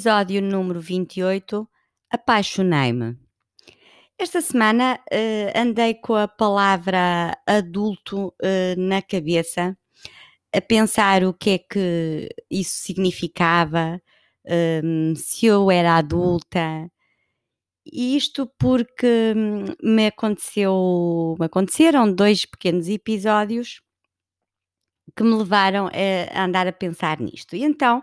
Episódio número 28 Apaixonei-me. Esta semana uh, andei com a palavra adulto uh, na cabeça, a pensar o que é que isso significava, um, se eu era adulta. E isto porque hum, me aconteceu, me aconteceram dois pequenos episódios que me levaram a andar a pensar nisto. E então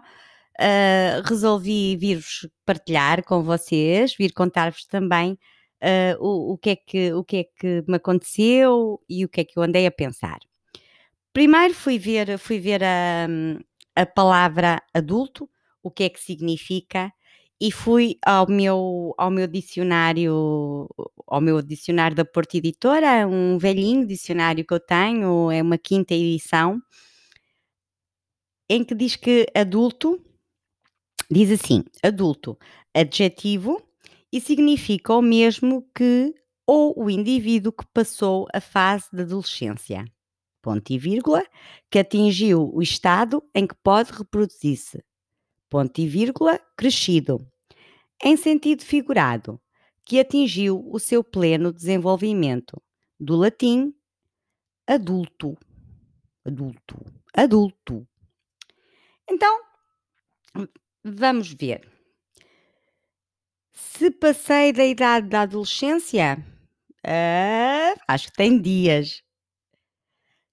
uh, resolvi vir-vos partilhar com vocês, vir contar-vos também uh, o, o, que é que, o que é que me aconteceu e o que é que eu andei a pensar. Primeiro fui ver, fui ver a, a palavra adulto, o que é que significa, e fui ao meu, ao meu dicionário, ao meu dicionário da Porta Editora, um velhinho dicionário que eu tenho, é uma quinta edição, em que diz que adulto diz assim: adulto, adjetivo e significa o mesmo que ou o indivíduo que passou a fase da adolescência, ponto e vírgula, que atingiu o estado em que pode reproduzir-se, ponto e vírgula, crescido, em sentido figurado, que atingiu o seu pleno desenvolvimento, do latim adulto, adulto, adulto. Então, vamos ver. Se passei da idade da adolescência, uh, acho que tem dias.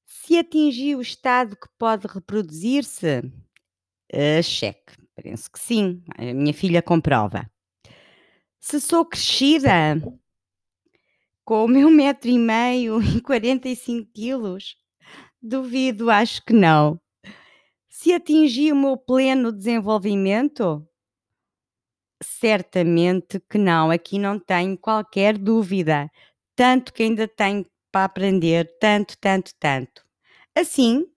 Se atingi o estado que pode reproduzir-se, uh, cheque. Penso que sim. A minha filha comprova. Se sou crescida, com o meu metro e meio e 45 quilos, duvido, acho que não. Se atingi o meu pleno desenvolvimento, Certamente que não, aqui não tenho qualquer dúvida. Tanto que ainda tenho para aprender, tanto, tanto, tanto. Assim,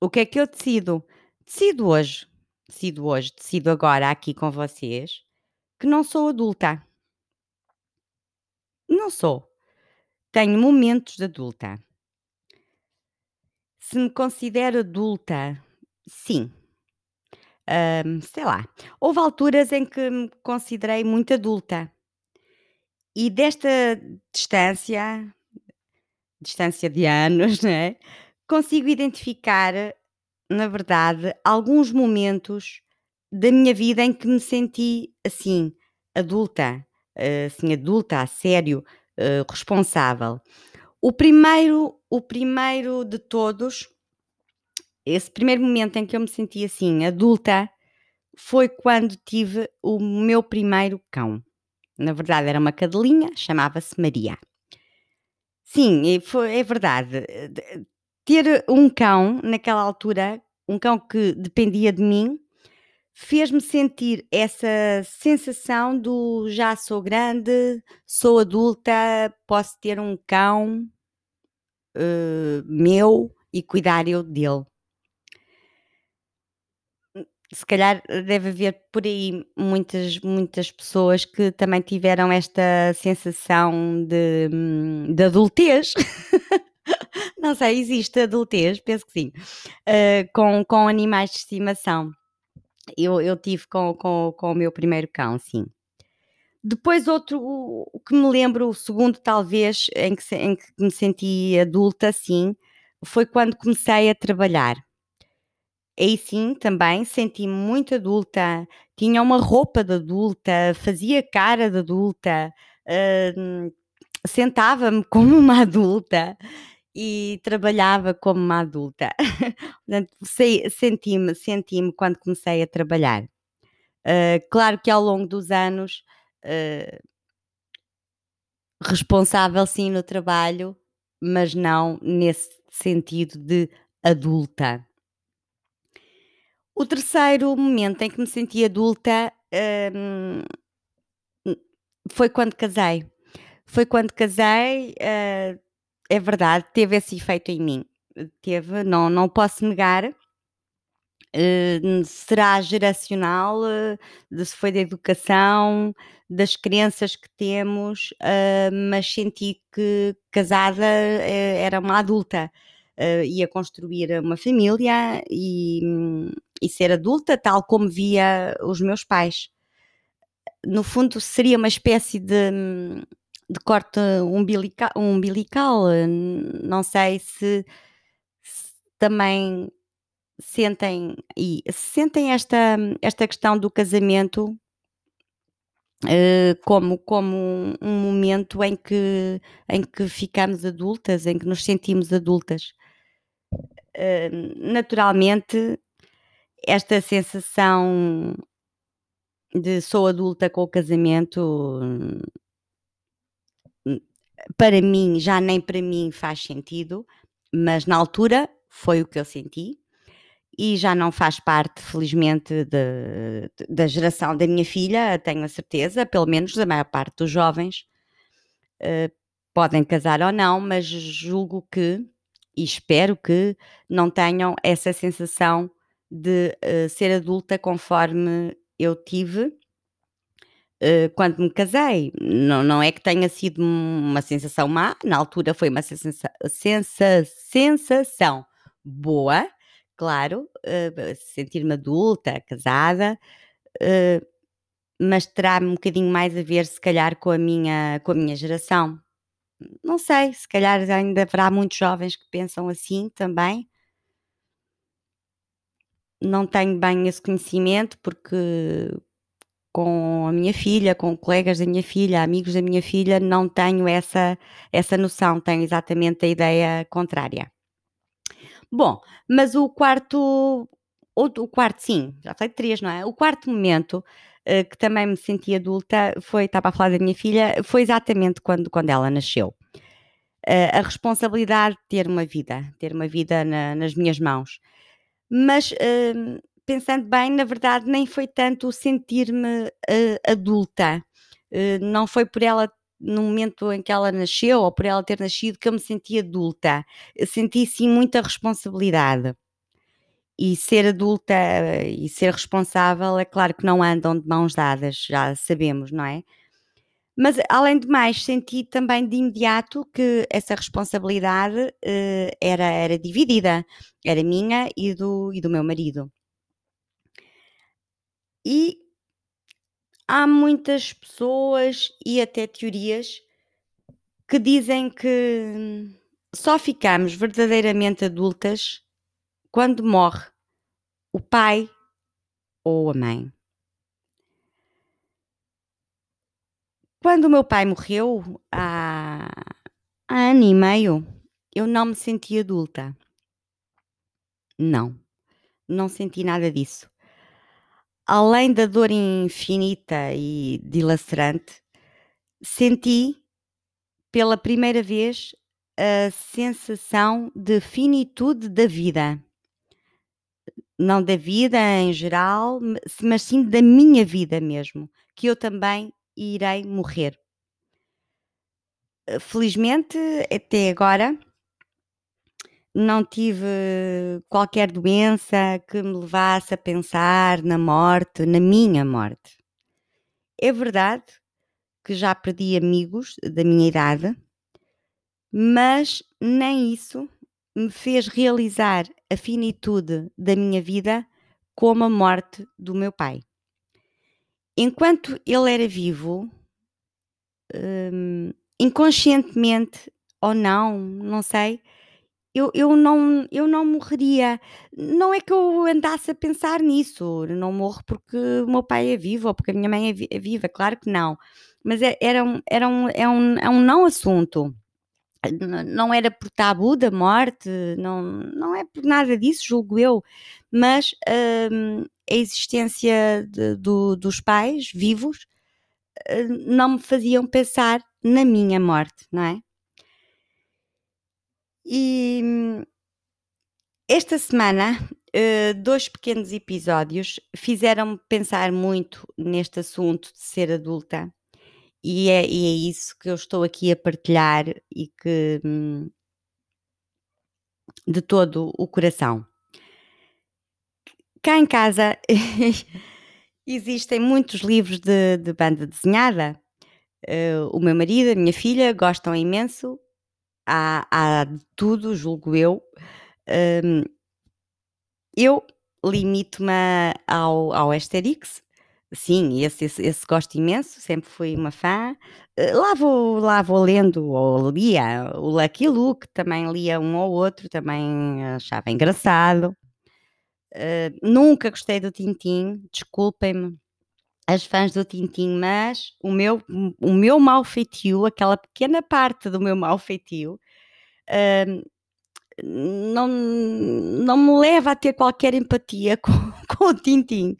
o que é que eu decido? Decido hoje, decido hoje, decido agora aqui com vocês que não sou adulta. Não sou. Tenho momentos de adulta. Se me considero adulta, sim, sei lá, houve alturas em que me considerei muito adulta. E desta distância, distância de anos, né, consigo identificar, na verdade, alguns momentos da minha vida em que me senti assim, adulta, assim, adulta, a sério, uh, responsável. O primeiro, o primeiro de todos esse primeiro momento em que eu me senti assim, adulta, foi quando tive o meu primeiro cão. Na verdade, era uma cadelinha, chamava-se Maria. Sim, foi, é verdade. Ter um cão naquela altura, um cão que dependia de mim, fez-me sentir essa sensação do já sou grande, sou adulta, posso ter um cão uh, meu e cuidar eu dele se calhar deve haver por aí muitas, muitas pessoas que também tiveram esta sensação de, hum, de adultez. Não sei, existe adultez, penso que sim, uh, com, com animais de estimação. Eu, eu tive com, com, com o meu primeiro cão, sim. Depois, outro, o que me lembro, o segundo talvez, em que, em que me senti adulta, sim, foi quando comecei a trabalhar Aí sim, também senti-me muito adulta, tinha uma roupa de adulta, fazia cara de adulta, uh, sentava-me como uma adulta e trabalhava como uma adulta. Senti-me, senti-me quando comecei a trabalhar. Uh, claro que ao longo dos anos, uh, responsável sim no trabalho, mas não nesse sentido de adulta. O terceiro momento em que me senti adulta hum, foi quando casei. Foi quando casei, uh, é verdade, teve esse efeito em mim. Teve, não, não posso negar. Uh, será geracional, uh, se foi da educação, das crenças que temos, uh, mas senti que casada era uma adulta, ia construir uma família e, e ser adulta tal como via os meus pais. No fundo, seria uma espécie de, de corte umbilical, umbilical. Não sei se, se também sentem e sentem esta, esta questão do casamento uh, como, como um, um, momento em que, em que ficamos adultas, em que nos sentimos adultas. Uh, naturalmente, esta sensação de sou adulta com o casamento para mim, já nem para mim faz sentido, mas na altura foi o que eu senti e já não faz parte, felizmente, de, de, da geração da minha filha, tenho a certeza, pelo menos da maior parte dos jovens. Uh, podem casar ou não, mas julgo que e espero que não tenham essa sensação de uh, ser adulta conforme eu tive uh, quando me casei. Não, não é que tenha sido uma sensação má, na altura foi uma sensa sensa sensação boa, claro, uh, sentir-me adulta, casada, mas terá um bocadinho mais a ver, se calhar, com a minha, com a minha geração. Não sei, se calhar ainda haverá muitos jovens que pensam assim também. Não tenho bem esse conhecimento porque com a minha filha, com colegas da minha filha, amigos da minha filha, não tenho essa, essa noção, tenho exatamente a ideia contrária. Bom, mas o quarto, o quarto, sim, já falei três, não é? O quarto momento uh, que também me senti adulta foi, estava a falar da minha filha, foi exatamente quando, quando ela nasceu. Uh, a responsabilidade de ter uma vida, ter uma vida na, nas minhas mãos. Mas uh, pensando bem, na verdade, nem foi tanto o sentir-me adulta. não foi por ela no momento em que ela nasceu ou por ela ter nascido que eu me senti adulta. Eu senti sim muita responsabilidade. E ser adulta e ser responsável, é claro que não andam de mãos dadas, já sabemos, não é? Mas, além de mais, senti também de imediato que essa responsabilidade uh, era, era dividida, era minha e do, e do meu marido. E há muitas pessoas e até teorias que dizem que só ficamos verdadeiramente adultas quando morre o pai ou a mãe. Quando o meu pai morreu, há, há ano e meio, eu não me senti adulta. Não, não senti nada disso além da dor infinita e dilacerante, senti pela primeira vez a sensação de finitude da vida. Não da vida em geral, mas sim da minha vida mesmo, que eu também irei morrer. Felizmente, até agora, não tive qualquer doença que me levasse a pensar na morte, na minha morte. É verdade que já perdi amigos da minha idade, mas nem isso me fez realizar a finitude da minha vida como a morte do meu pai. Enquanto ele era vivo, hum, inconscientemente ou não, não sei, eu, eu, não, eu não morreria. Não é que eu andasse a pensar nisso, não morro porque o meu pai é vivo ou porque a minha mãe é, é viva, claro que não. Mas é, era um, era um, é, um, é um não assunto. Não era por tabu da morte, não, não é por nada disso, julgo eu, mas hum, a existência de, do, dos pais vivos hum, não me faziam pensar na minha morte, não é? E esta semana, dois pequenos episódios fizeram-me pensar muito neste assunto de ser adulta, e é, e é, isso que eu estou aqui a partilhar e que hum, de todo o coração. Cá em casa existem muitos livros de, de banda desenhada. Uh, o meu marido, a minha filha gostam imenso há, há de tudo, julgo eu. Um, eu limito-me ao, ao Asterix. Sim, esse, esse, esse gosto imenso, sempre fui uma fã. Eh, lá vou, lá vou lendo, ou lia o Lucky Luke, também lia um ou outro, também achava engraçado. Uh, nunca gostei do Tintim, desculpem-me as fãs do Tintim, mas o meu, o meu mau feitio, aquela pequena parte do meu mau feitio, uh, não, não me leva a ter qualquer empatia com, com o Tintim.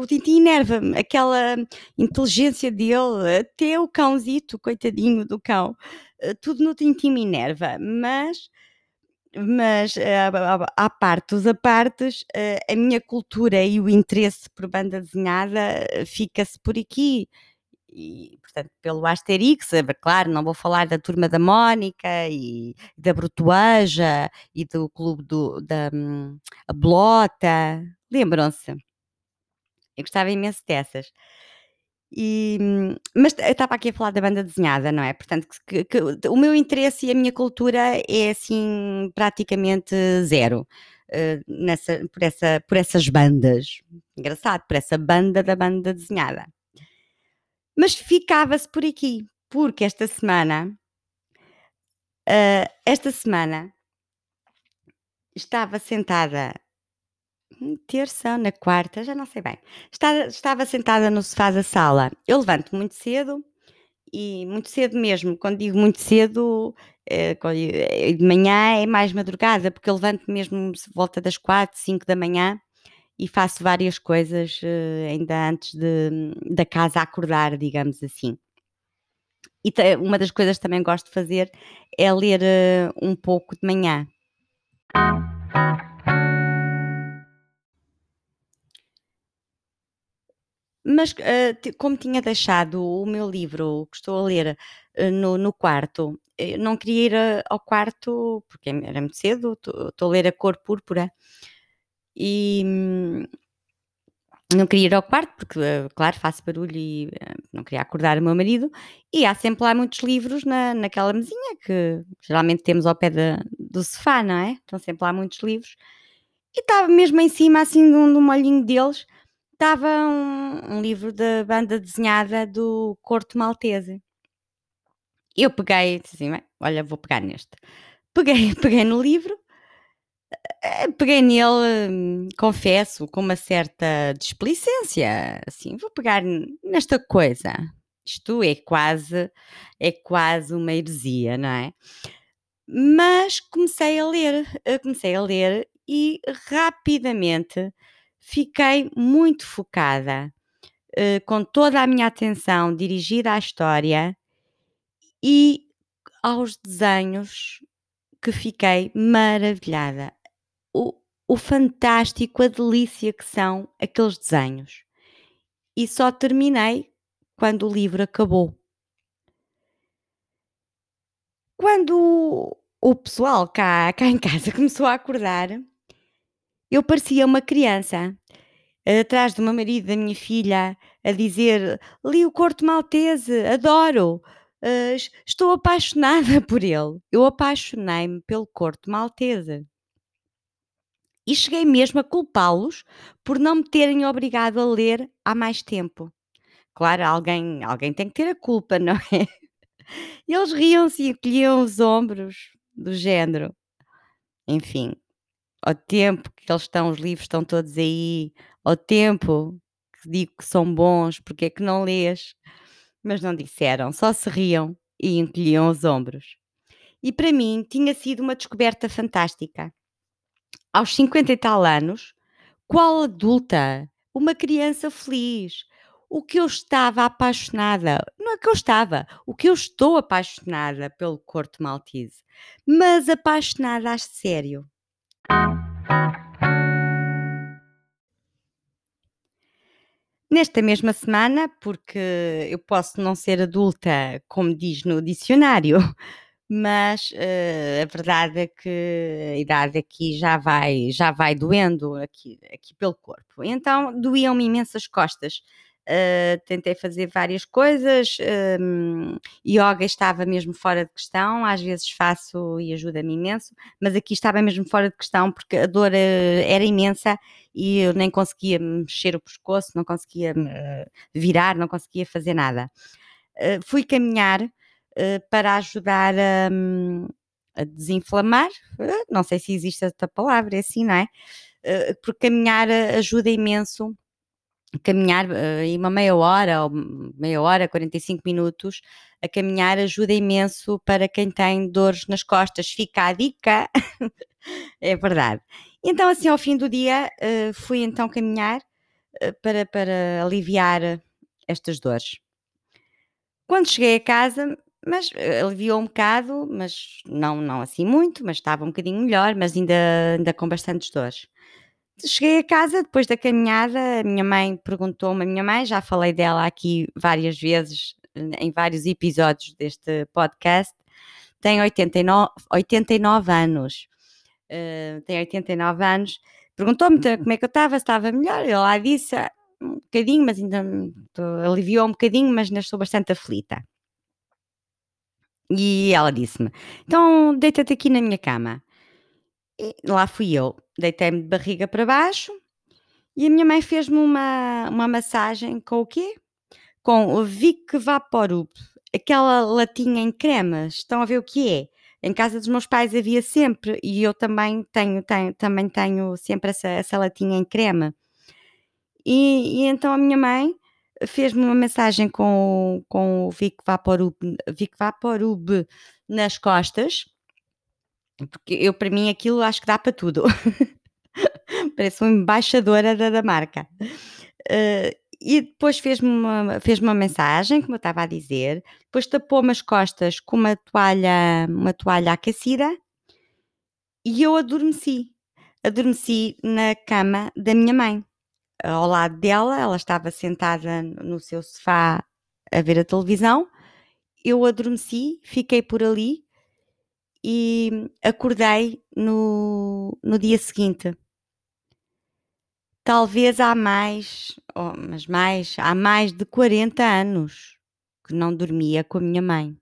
O Tintim enerva-me, aquela inteligência dele, até o cãozito, coitadinho do cão, eh, tudo no Tintim me enerva, mas mas à parte dos apartes, eh, a minha cultura e o interesse por banda desenhada eh, fica-se por aqui e, portanto, pelo Asterix, claro, não vou falar da Turma da Mónica e da Brutuaja e do Clube do, da hum, Blota, lembram-se? Eu gostava imenso dessas. E, hum, mas eu estava aqui a falar da banda desenhada, não é? Portanto, que, que, o meu interesse e a minha cultura é assim praticamente zero uh, nessa, por, essa, por essas bandas. Engraçado, por essa banda da banda desenhada. Mas ficava-se por aqui, porque esta semana, uh, esta semana, estava sentada terça, na quarta, já não sei bem. Estava, estava sentada no sofá da sala. Eu levanto muito cedo e muito cedo mesmo. Quando digo muito cedo, é, de manhã é mais madrugada, porque eu levanto mesmo volta das quatro, cinco da manhã e faço várias coisas uh, ainda antes de, da casa acordar, digamos assim. E uma das coisas que também gosto de fazer é ler uh, um pouco de manhã. Mas uh, como tinha deixado o meu livro que estou a ler no, no quarto, não queria ir ao quarto porque era muito cedo, estou a ler a cor púrpura e hum, não queria ir ao quarto porque, eh, claro, faço barulho e eh, não queria acordar o meu marido. E há sempre lá muitos livros na, naquela mesinha que geralmente temos ao pé da, do sofá, não é? Estão sempre lá muitos livros. E estava mesmo em cima, assim, de um, de um molhinho deles, estava um, um, livro da banda desenhada do Corto Maltese. Eu peguei, disse assim, olha, vou pegar neste. Peguei, peguei no livro peguei nele, confesso, com uma certa displicência, assim, vou pegar nesta coisa. Isto é quase, é quase uma heresia, não é? Mas comecei a ler, eh, comecei a ler e rapidamente fiquei muito focada, eh, com toda a minha atenção dirigida à história e aos desenhos que fiquei maravilhada o, o fantástico, a delícia que são aqueles desenhos. E só terminei quando o livro acabou. Quando o pessoal cá, cá em casa começou a acordar, eu parecia uma criança, atrás do meu marido, da minha filha, a dizer: Li o Corto Maltese, adoro, uh, estou apaixonada por ele. Eu apaixonei-me pelo Corto Maltese e cheguei mesmo a culpá-los por não me terem obrigado a ler há mais tempo. Claro, alguém, alguém tem que ter a culpa, não é? E eles riam-se e encolhiam os ombros, do género. Enfim, ao tempo que eles estão, os livros estão todos aí, ao tempo que digo que são bons, porque é que não lês? Mas não disseram, só se riam e encolhiam os ombros. E para mim tinha sido uma descoberta fantástica aos 50 e tal anos, qual adulta, uma criança feliz, o que eu estava apaixonada, não é que eu estava, o que eu estou apaixonada pelo Corto Maltese, mas apaixonada a sério. Nesta mesma semana, porque eu posso não ser adulta, como diz no dicionário, mas uh, a verdade é que a idade aqui já vai, já vai doendo aqui, aqui pelo corpo. Então doíam-me imensas costas Uh, tentei fazer várias coisas, um, yoga estava mesmo fora de questão, às vezes faço e ajuda-me imenso, mas aqui estava mesmo fora de questão porque a dor uh, era imensa e eu nem conseguia mexer o pescoço, não conseguia uh, virar, não conseguia fazer nada. fui caminhar para ajudar a, um, a desinflamar, não sei se existe esta palavra, é assim, não é? porque caminhar ajuda imenso caminhar uh, uma meia hora ou meia hora, 45 minutos, a caminhar ajuda imenso para quem tem dores nas costas. Fica a dica, é verdade. Então, assim, ao fim do dia, uh, fui então caminhar uh, para, para aliviar estas dores. Quando cheguei a casa, mas aliviou um bocado, mas não, não assim muito, mas estava um bocadinho melhor, mas ainda, ainda com bastantes dores. Cheguei a casa depois da caminhada, a minha mãe perguntou-me, a minha mãe, já falei dela aqui várias vezes, em vários episódios deste podcast, tem 89, 89 anos. Uh, tem 89 anos. Perguntou-me como é que eu estava, se estava melhor. Eu lá disse ah, um bocadinho, mas ainda aliviou um bocadinho, mas ainda estou bastante aflita. E ela disse-me: Então deita-te aqui na minha cama. E lá fui eu, deitei-me de barriga para baixo e a minha mãe fez-me uma, uma massagem com o quê? Com o Vic Vaporub, aquela latinha em cremas. Estão a ver o que é? Em casa dos meus pais havia sempre e eu também tenho, tenho também tenho sempre essa, essa latinha em crema. E, e então a minha mãe fez-me uma massagem com, com o Vic Vaporub, Vic Vaporub nas costas porque eu, para mim, aquilo acho que dá para tudo. Parece uma embaixadora da, da marca. Uh, e depois fez-me uma, fez uma mensagem, como eu estava a dizer, depois tapou-me as costas com uma toalha, uma toalha aquecida e eu adormeci. Adormeci na cama da minha mãe. Ao lado dela, ela estava sentada no seu sofá a ver a televisão. Eu adormeci, fiquei por ali e acordei no, no dia seguinte. Talvez há mais, oh, mas mais, há mais de 40 anos que não dormia com a minha mãe.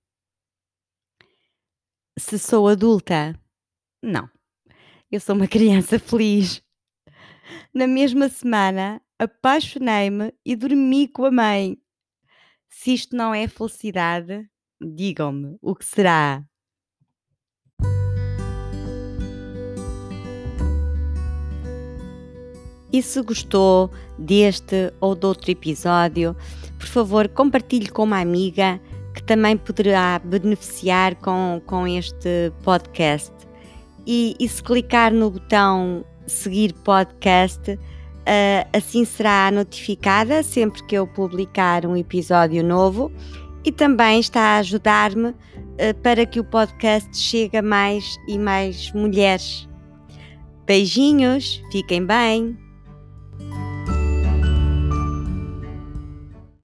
Se sou adulta, não. Eu sou uma criança feliz. Na mesma semana, apaixonei-me e dormi com a mãe. Se isto não é felicidade, digam-me o que será. E se gostou deste ou de outro episódio, por favor, compartilhe com uma amiga que também poderá beneficiar com, com este podcast. E, e se clicar no botão seguir podcast, uh, assim será notificada sempre que eu publicar um episódio novo e também está a ajudar-me uh, para que o podcast chegue a mais e mais mulheres. Beijinhos, fiquem bem!